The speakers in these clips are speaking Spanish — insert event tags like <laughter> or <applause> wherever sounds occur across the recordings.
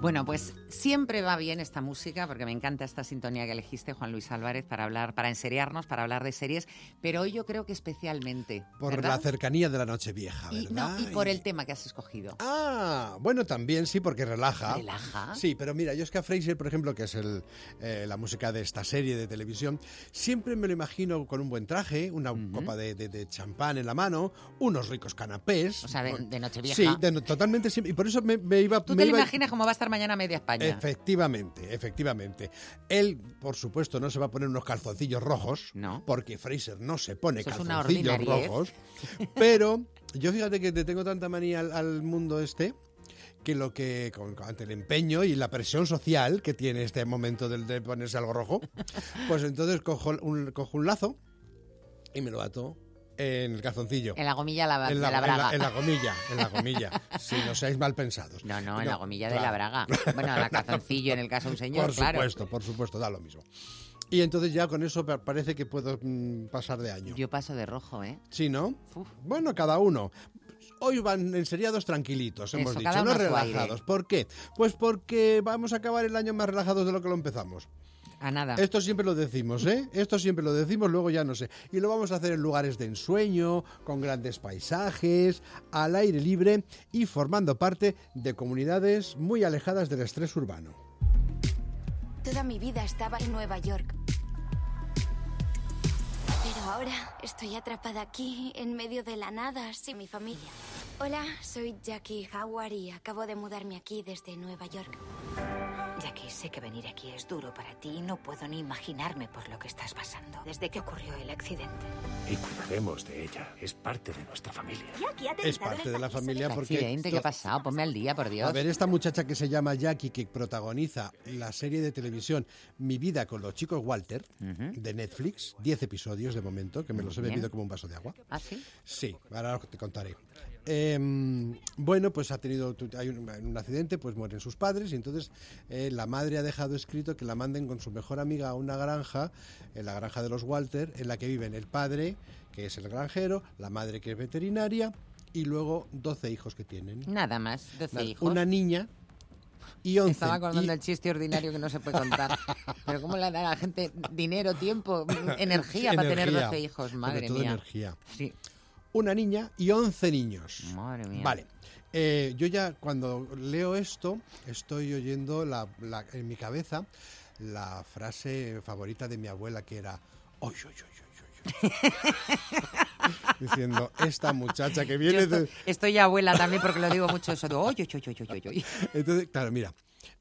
Bueno, pues siempre va bien esta música porque me encanta esta sintonía que elegiste, Juan Luis Álvarez, para hablar, para enseriarnos, para hablar de series, pero hoy yo creo que especialmente. Por ¿verdad? la cercanía de la Nochevieja, y, ¿verdad? no, y por el tema que has escogido. Ah, bueno, también sí, porque relaja. Relaja. Sí, pero mira, yo es que a Fraser, por ejemplo, que es el, eh, la música de esta serie de televisión, siempre me lo imagino con un buen traje, una copa de, de- de champán en la mano, unos ricos canapés. O sea, de, de Nochevieja. Sí, de- totalmente siempre. Y por eso me, me iba... Tú me te lo imaginas cómo va a estar mañana media España. Efectivamente, efectivamente. Él, por supuesto, no se va a poner unos calzoncillos rojos, No. porque Fraser no se pone Eso calzoncillos rojos. Pero yo fíjate que te tengo tanta manía al, al mundo este que lo que con, ante el empeño y la presión social que tiene este momento del de ponerse algo rojo, pues entonces cojo un, cojo un lazo y me lo ato en el calzoncillo. En la gomilla la- En de la en braga. en la gomilla, en la gomilla. si no seáis mal pensados. No, no, en la gomilla de la braga. <laughs> Bueno, la calzoncillo en el caso de un señor, Por claro. supuesto, por supuesto, da lo mismo. Y entonces ya con eso pa- parece que puedo mm, pasar de año. Yo paso de rojo, ¿eh? ¿Sí, no? Uf. Bueno, cada uno. Hoy van enseriados tranquilitos, hemos Eso, dicho, no relajados. ¿Por qué? Pues porque vamos a acabar el año más relajados de lo que lo empezamos. A nada. Esto siempre lo decimos, ¿eh? Esto siempre lo decimos, luego ya no sé. Y lo vamos a hacer en lugares de ensueño, con grandes paisajes, al aire libre y formando parte de comunidades muy alejadas del estrés urbano. Toda mi vida estaba en Nueva York. Pero ahora estoy atrapada aquí, en medio de la nada, sin mi familia. Hola, soy Jackie Howard y acabo de mudarme aquí desde Nueva York. Sé que venir aquí es duro para ti y no puedo ni imaginarme por lo que estás pasando desde que ocurrió el accidente. Y cuidaremos de ella. Es parte de nuestra familia. Es parte de la familia ¿Qué porque... accidente? ¿Qué ha pasado? Ponme al día, por Dios. A ver, esta muchacha que se llama Jackie, que protagoniza la serie de televisión Mi vida con los chicos Walter, de Netflix, 10 episodios de momento, que me los he bebido como un vaso de agua. ¿Ah, sí? Sí, ahora te contaré. Em, bueno, pues ha tenido hay un, en un accidente, pues mueren sus padres y entonces eh, la madre ha dejado escrito que la manden con su mejor amiga a una granja, en la granja de los Walter, en la que viven el padre, que es el granjero, la madre que es veterinaria y luego 12 hijos que tienen. Nada más. 12 Nada, hijos. Una niña y 11. Estaba acordando y- del chiste ordinario que no se puede contar. <laughs> Pero ¿cómo le da a la gente dinero, tiempo, <laughs> energía para tener Energía, 12 hijos? sobre Madre todo mía. energía. Sí. Una niña y 11 niños. Madre mía. Vale. Eh, yo ya cuando leo esto estoy oyendo la, la- en mi cabeza la frase favorita de mi abuela que era "Oy, oy, oy, oy, oy, oy". <laughs> diciendo esta muchacha que Yo viene estoy, de estoy abuela también porque lo digo mucho eso de oye, oye, oye, oye, oye". entonces claro mira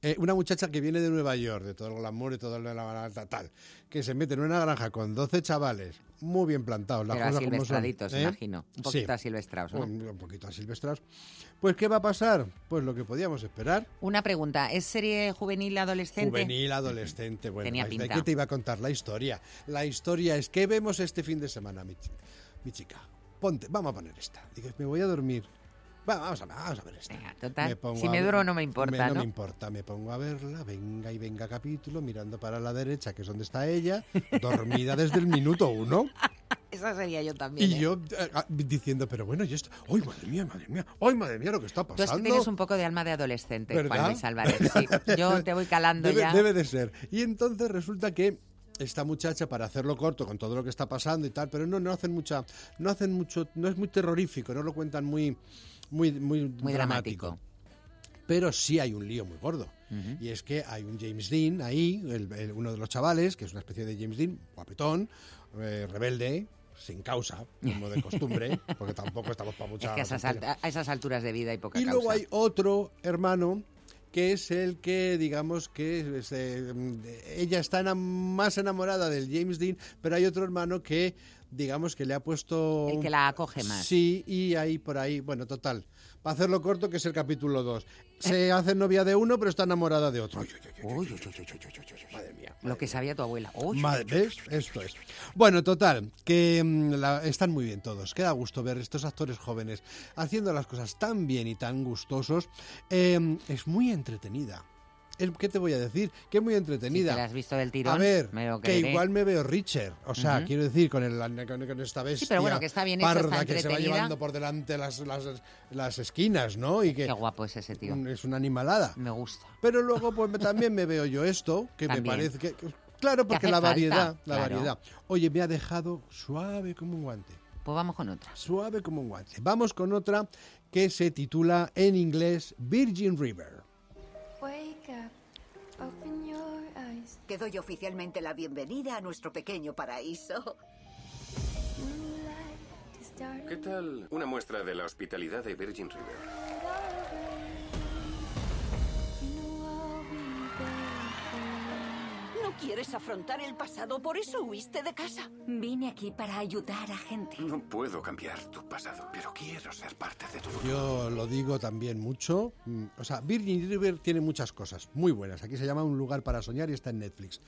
eh, una muchacha que viene de Nueva York de todo el glamour y todo la tal, tal que se mete en una granja con 12 chavales muy bien plantados las Pero cosas como son ¿eh? imagino. Un poquito Sí. asilvestrados, ¿no? un, un poquito asilvestrados pues qué va a pasar pues lo que podíamos esperar Una pregunta, ¿es serie juvenil adolescente? Juvenil, adolescente. Bueno, Tenía ¿de pinta. qué te iba a contar la historia? La historia es que vemos este fin de semana, mi, mi chica. Ponte, vamos a poner esta. Dices, me voy a dormir. Va, vamos, a, vamos a ver esta. Venga, total, pongo si me ver- duro no me importa, no ¿no? me importa, me pongo a verla, venga y venga capítulo, mirando para la derecha, que es donde está ella, <laughs> dormida desde el minuto uno. <laughs> Esa sería yo también. Y ¿eh? yo eh, ah, diciendo, pero bueno, y esto, ¡ay, madre mía, madre mía! ¡ay, madre mía, lo que está Tú es que pasando! tienes un poco de alma de adolescente, Juan ¿Verdad? Luis Álvarez. Sí. <laughs> Yo te voy calando debe, ya. debe de ser. Y entonces resulta que esta muchacha, para hacerlo corto con todo lo que está pasando y tal, pero no, no hacen mucha, no hacen mucho, no es muy terrorífico, no lo cuentan muy, muy, muy, Muy dramático. Pero sí hay un lío muy gordo. Y es que hay un James Dean ahí, el- el- uno de los chavales, que es una especie de James Dean, guapetón, eh, rebelde, sin causa, como de costumbre, <laughs> porque tampoco estamos para mucha Es que a esas, tontería. alta- a esas alturas de vida hay poca Y luego hay otro hermano que es el que, digamos, que eh, ella está enam- más enamorada del James Dean, pero hay otro hermano que, digamos, que le ha puesto... El que la acoge más. Sí, y ahí por ahí, bueno, total. Para hacerlo corto, que es el capítulo 2. Eh. Se hace novia de uno, pero está enamorada de otro. Madre mía. Lo que sabía tu abuela. Madre, ¿ves? Esto es. Bueno, total, que mm, la- están muy bien todos. Queda gusto ver estos actores jóvenes haciendo las cosas tan bien y tan gustosos. Eh, es muy entretenida. ¿Qué te voy a decir? Que es muy Si entretenida. te la has visto del tirón, A ver, me lo que igual me veo Richard. O sea, quiero decir, con, el, con, con esta bestia pero bueno, que está bien parda está que se va llevando por delante las, las, las esquinas, ¿no? Y que Qué guapo es ese tío. es una animalada. Me gusta. Pero luego pues también me veo yo esto, que También. me parece que... Claro, Que porque la falta, variedad, la claro. variedad. Oye, me ha dejado suave como un guante. Pues vamos con otra. Suave como un guante. Vamos con otra que se titula en inglés Virgin River. Te doy oficialmente la bienvenida a nuestro pequeño paraíso. ¿Qué tal una muestra de la hospitalidad de Virgin River? Quieres afrontar el pasado, por eso huiste de casa. Vine aquí para ayudar a gente. No puedo cambiar tu pasado, pero quiero ser parte de tu futuro. Yo lo digo también mucho. Mm, O sea, Virgin River tiene muchas cosas muy buenas. Aquí se llama Un lugar para soñar y está en Netflix.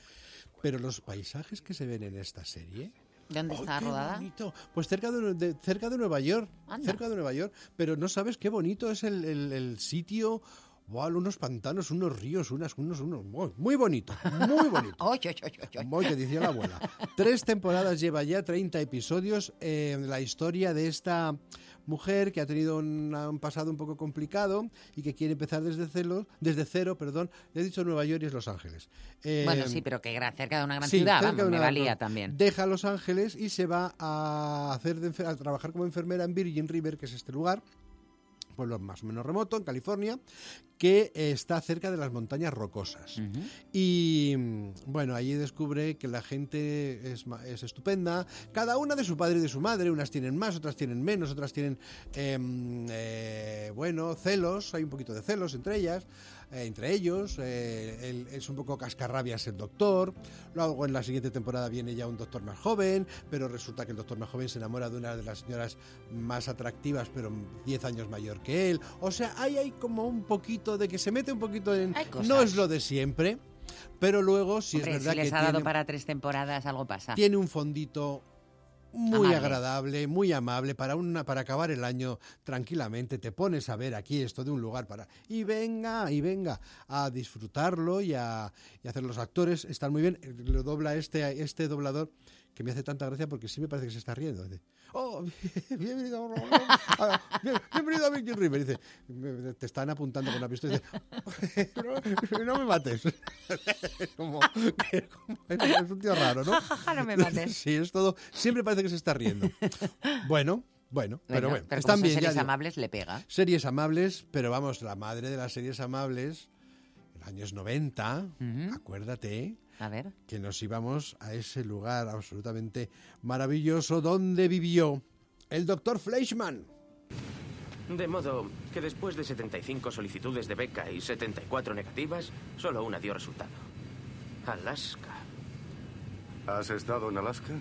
Pero los paisajes que se ven en esta serie... ¿Dónde ¡ay, está qué rodada? bonito! Pues cerca de, de- cerca de Nueva York. Anda. Cerca de Nueva York. Pero no sabes qué bonito es el, el- el sitio. Buah, unos pantanos, unos ríos, unas, unos, unos. Muy, muy bonito, muy bonito. <laughs> Oy, oy, oy, oy, oy. Muy que decía la abuela. Tres temporadas lleva ya, 30 episodios. eh, la historia de esta mujer que ha tenido un, un pasado un poco complicado y que quiere empezar desde cero, desde cero, perdón. Le he dicho Nueva York y es Los Ángeles. Eh, Bueno, sí, pero que cerca de una gran sí, ciudad, cerca vamos, de me una- valía también. Deja Los Ángeles y se va a hacer de a trabajar como enfermera en Virgin River, que es este lugar pueblo más o menos remoto, en California, que está cerca de las montañas rocosas. Y mm, bueno, allí descubre que la gente es, es estupenda, cada una de su padre y de su madre, unas tienen más, otras tienen menos, otras tienen, em, eh, bueno, celos, hay un poquito de celos entre ellas, eh, entre ellos, eh, él es un poco cascarrabias el doctor, luego en la siguiente temporada viene ya un doctor más joven, pero resulta que el doctor más joven se enamora de una de las señoras más atractivas, pero 10 años mayor que él, o sea, ahí hay como un poquito de que se mete un poquito en... No es lo de siempre, pero luego Hombre, es verdad si les que ha dado tiene, para tres temporadas, algo pasa. tiene un fondito muy Amable. agradable, muy amable para una para acabar el año tranquilamente. Te pones a ver aquí esto de un lugar para y venga y venga a disfrutarlo y a, y a hacer los actores están muy bien. Lo dobla este este doblador que me hace tanta gracia porque sí me parece que se está riendo. Dice, oh, <laughs> bienvenido, a- bien- bienvenido a River. Dice, "Me- te están apuntando con la pistola. Dice, <laughs> no, no me mates. <laughs> como, como- es un tío raro, ¿no? No me mates. Sí, es todo. Siempre parece que se está riendo. Bueno, bueno, pero bueno, pero están como son bien. ya seres digo. amables, le pega. Series amables, pero vamos, la madre de las series amables, en los años 90, Ujú. acuérdate A ver. que nos íbamos a ese lugar absolutamente maravilloso donde vivió el doctor Fleischmann. De modo que después de 75 solicitudes de beca y 74 negativas, solo una dio resultado. Alaska. ¿Has estado en Alaska?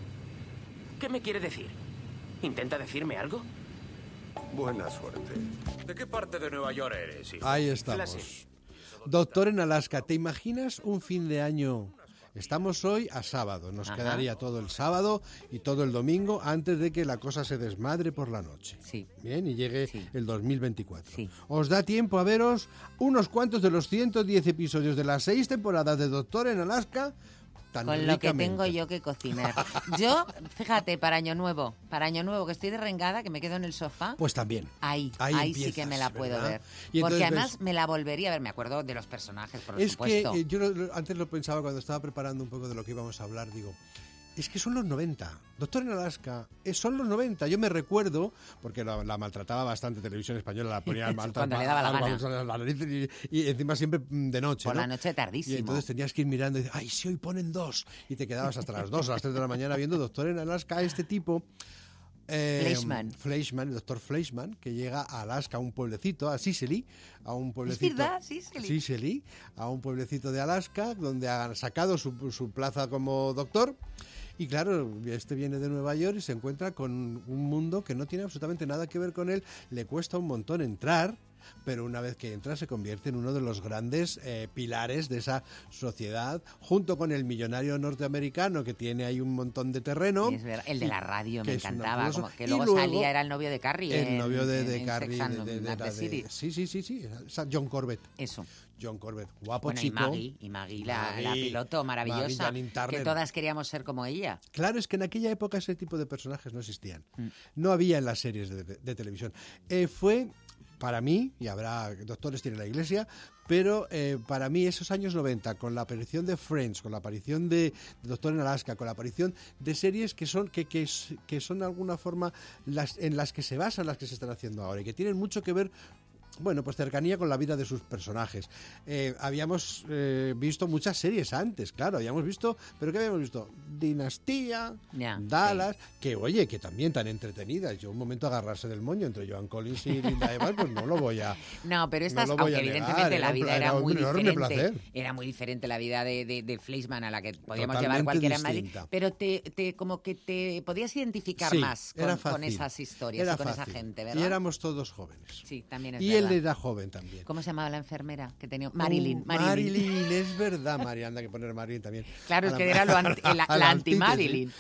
¿Qué me quiere decir? ¿Intenta decirme algo? Buena suerte. ¿De qué parte de Nueva York eres, hijo? Ahí estamos. Doctor en Alaska, ¿te imaginas un fin de año? Estamos hoy a sábado, nos Ajá. quedaría todo el sábado y todo el domingo antes de que la cosa se desmadre por la noche. Sí. Bien, y llegue Sí. el 2024. Sí. Os da tiempo a veros unos cuantos de los 110 episodios de las seis temporadas de Doctor en Alaska. Tan Con lo que tengo yo que cocinar. Yo, fíjate, para Año Nuevo, para Año Nuevo, que estoy de rengada, que me quedo en el sofá, Pues también. ahí, ahí ahí, sí que me la puedo ¿verdad? ver. Y Porque además ves- me la volvería a ver, me acuerdo de los personajes, por es supuesto. que eh, yo lo- lo- antes lo pensaba cuando estaba preparando un poco de lo que íbamos a hablar, digo, es que son los 90. Doctor en Alaska, eh, son los 90. Yo me recuerdo, porque la, la maltrataba bastante Televisión Española, la ponía <laughs> mal Cuando le daba la gana. la nariz y, y encima siempre mm, de noche. Por ¿no? la noche tardísimo. Y entonces tenías que ir mirando y decir, ay, si hoy ponen dos. Y te quedabas hasta las dos o las tres de la mañana viendo Doctor en Alaska, este tipo. eh, Fleischmann. Fleischmann, el doctor Fleischmann, que llega a Alaska, a un pueblecito, a Sicily, a un pueblecito. verdad, Sicily. Sicily, a un pueblecito de Alaska, donde han sacado su, su plaza como doctor. Y claro, este viene de Nueva York y se encuentra con un mundo que no tiene absolutamente nada que ver con él. Le cuesta un montón entrar pero una vez que entra se convierte en uno de los grandes eh, pilares de esa sociedad, junto con el millonario norteamericano que tiene ahí un montón de terreno. Es verdad. El de la radio me encantaba, como que Y luego, luego salía, era el novio de Carrie. El en- novio de, de Carrie, de, de- de la sí, sí, sí, sí, John Corbett. Eso. John Corbett, guapo Bueno, y chico. Maggie, y Maggie, la, la Maggie, piloto Maggie maravillosa, que todas queríamos ser como ella. Claro, es que en aquella época ese tipo de personajes no existían. Mm. No había en las series de, de televisión. Eh, fue, para mí, y habrá doctores tiene la iglesia, pero eh, para mí esos años 90, con la aparición de Friends, con la aparición de, Doctor en Alaska, con la aparición de series que son, que, que, que son de alguna forma las, en las que se basan las que se están haciendo ahora y que tienen mucho que ver bueno, pues cercanía con la vida de sus personajes. Eh, habíamos eh, visto muchas series antes, claro, habíamos visto, pero ¿qué habíamos visto? Dinastía, Dallas, que oye, que también tan entretenidas. Yo un momento agarrarse del moño entre Joan Collins y Linda <laughs> Evans, pues no lo voy a... No, pero estas, No aunque a evidentemente la vida era, muy diferente. placer. Era muy diferente la vida de, de, de Fleischmann a la que podíamos Totalmente llevar cualquiera en Madrid. Pero te, te, como que te podías identificar Sí, más con, esas historias y con esa gente, ¿verdad? Y éramos todos jóvenes. Sí, también es y verdad. Él era joven también. ¿Cómo se llamaba la enfermera que tenía? Marilyn. Uh, Marilyn. Marilyn, es verdad, María, anda que poner Marilyn también. Claro, es que era lo anti- la- <laughs> la anti-Marilyn.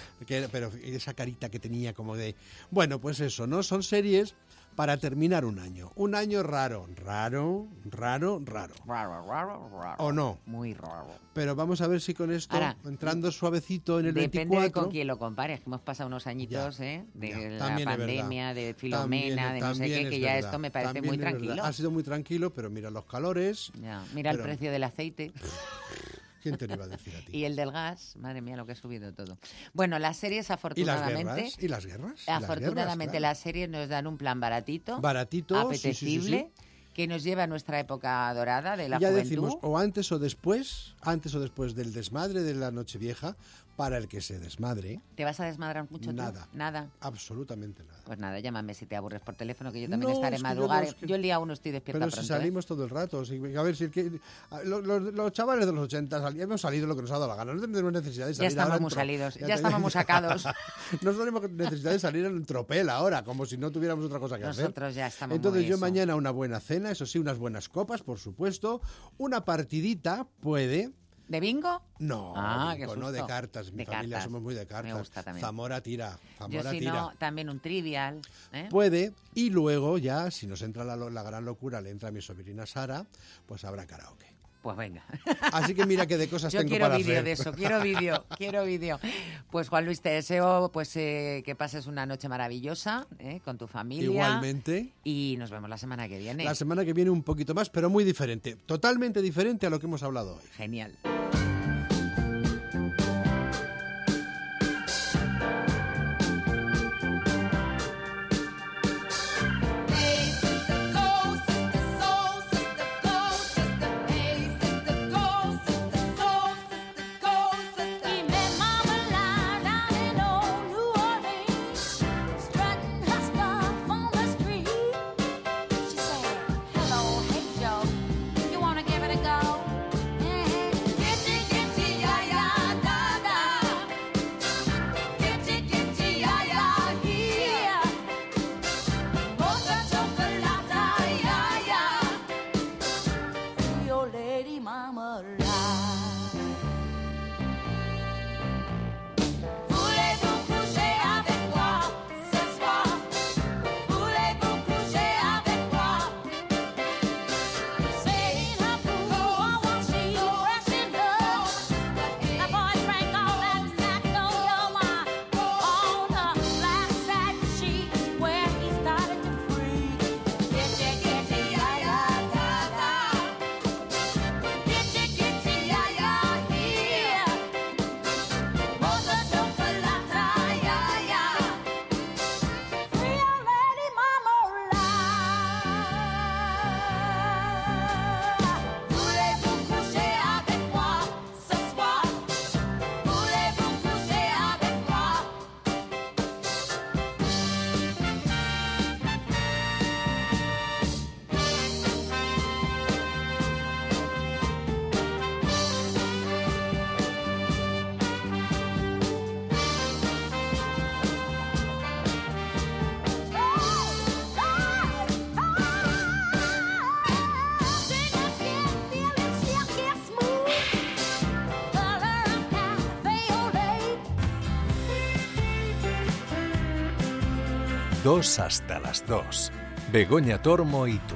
pero esa carita que tenía como de... Bueno, pues eso, ¿no? Son series para terminar un año. Un año raro, raro, raro, raro. Raro, raro, raro. ¿O no? Muy raro. Pero vamos a ver si con esto, Ahora, entrando suavecito en el Depende 24... de con quién lo compares, que hemos pasado unos añitos Ya, ¿eh? de ya, la pandemia, de También- Filomena, de no sé qué, que ya verdad, esto me parece también muy verdad. tranquilo. Ha sido muy tranquilo, pero mira los calores. Ya, Mira el precio del aceite <laughs> ¿Quién te lo iba a decir a ti? y el del gas. Madre mía, lo que ha subido todo. Bueno, las series ¿Y las afortunadamente... guerras? ¿Y las guerras? ¿Y las Afortunadamente las series nos dan un plan baratito. Baratito, sí, sí, sí, sí. Que nos lleva a nuestra época dorada de la Y ya juventud. decimos, o antes o después, antes o después del desmadre de la Nochevieja, para el que se desmadre, ¿Te vas a desmadrar mucho tú? Nada. Nada. absolutamente nada. Pues nada, llámame si te aburres por teléfono, que yo también No, estaré es que yo madrugar. no, es que- Yo el día uno estoy despierta Pero si. ¿eh? salimos todo el rato, si- a ver si el que, los, chavales de los 80 sali- hemos salido lo que nos ha dado la gana, no tenemos necesidad de Ya salir estamos ahora en muy salidos, ya, te- estamos muy <laughs> sacados. <laughs> no tenemos necesidad de salir en tropel ahora, como si no tuviéramos otra cosa que hacer. Nosotros ya estamos Entonces muy yo eso. mañana una buena cena, eso sí, unas buenas copas, por supuesto, una partidita puede, ¿De bingo? no, Ah, no de cartas, mi De familia cartas. somos muy de Me cartas. gusta también. Zamora tira, Yo Zamora si tira. no, también un trivial. ¿eh? Puede, y luego ya, si nos entra la, la gran locura, le entra a mi sobrina Sara, pues habrá karaoke. Pues venga. Así que mira qué de cosas <laughs> Yo tengo quiero para vídeo de eso, quiero vídeo, quiero vídeo. Pues Juan Luis, te deseo pues eh, que pases una noche maravillosa ¿eh? con tu familia. Igualmente, Y nos vemos la semana que viene. la semana que viene un poquito más, pero muy diferente. Totalmente diferente a lo que hemos hablado hoy. Genial. 2 hasta las 2. Begoña Tormo y tú.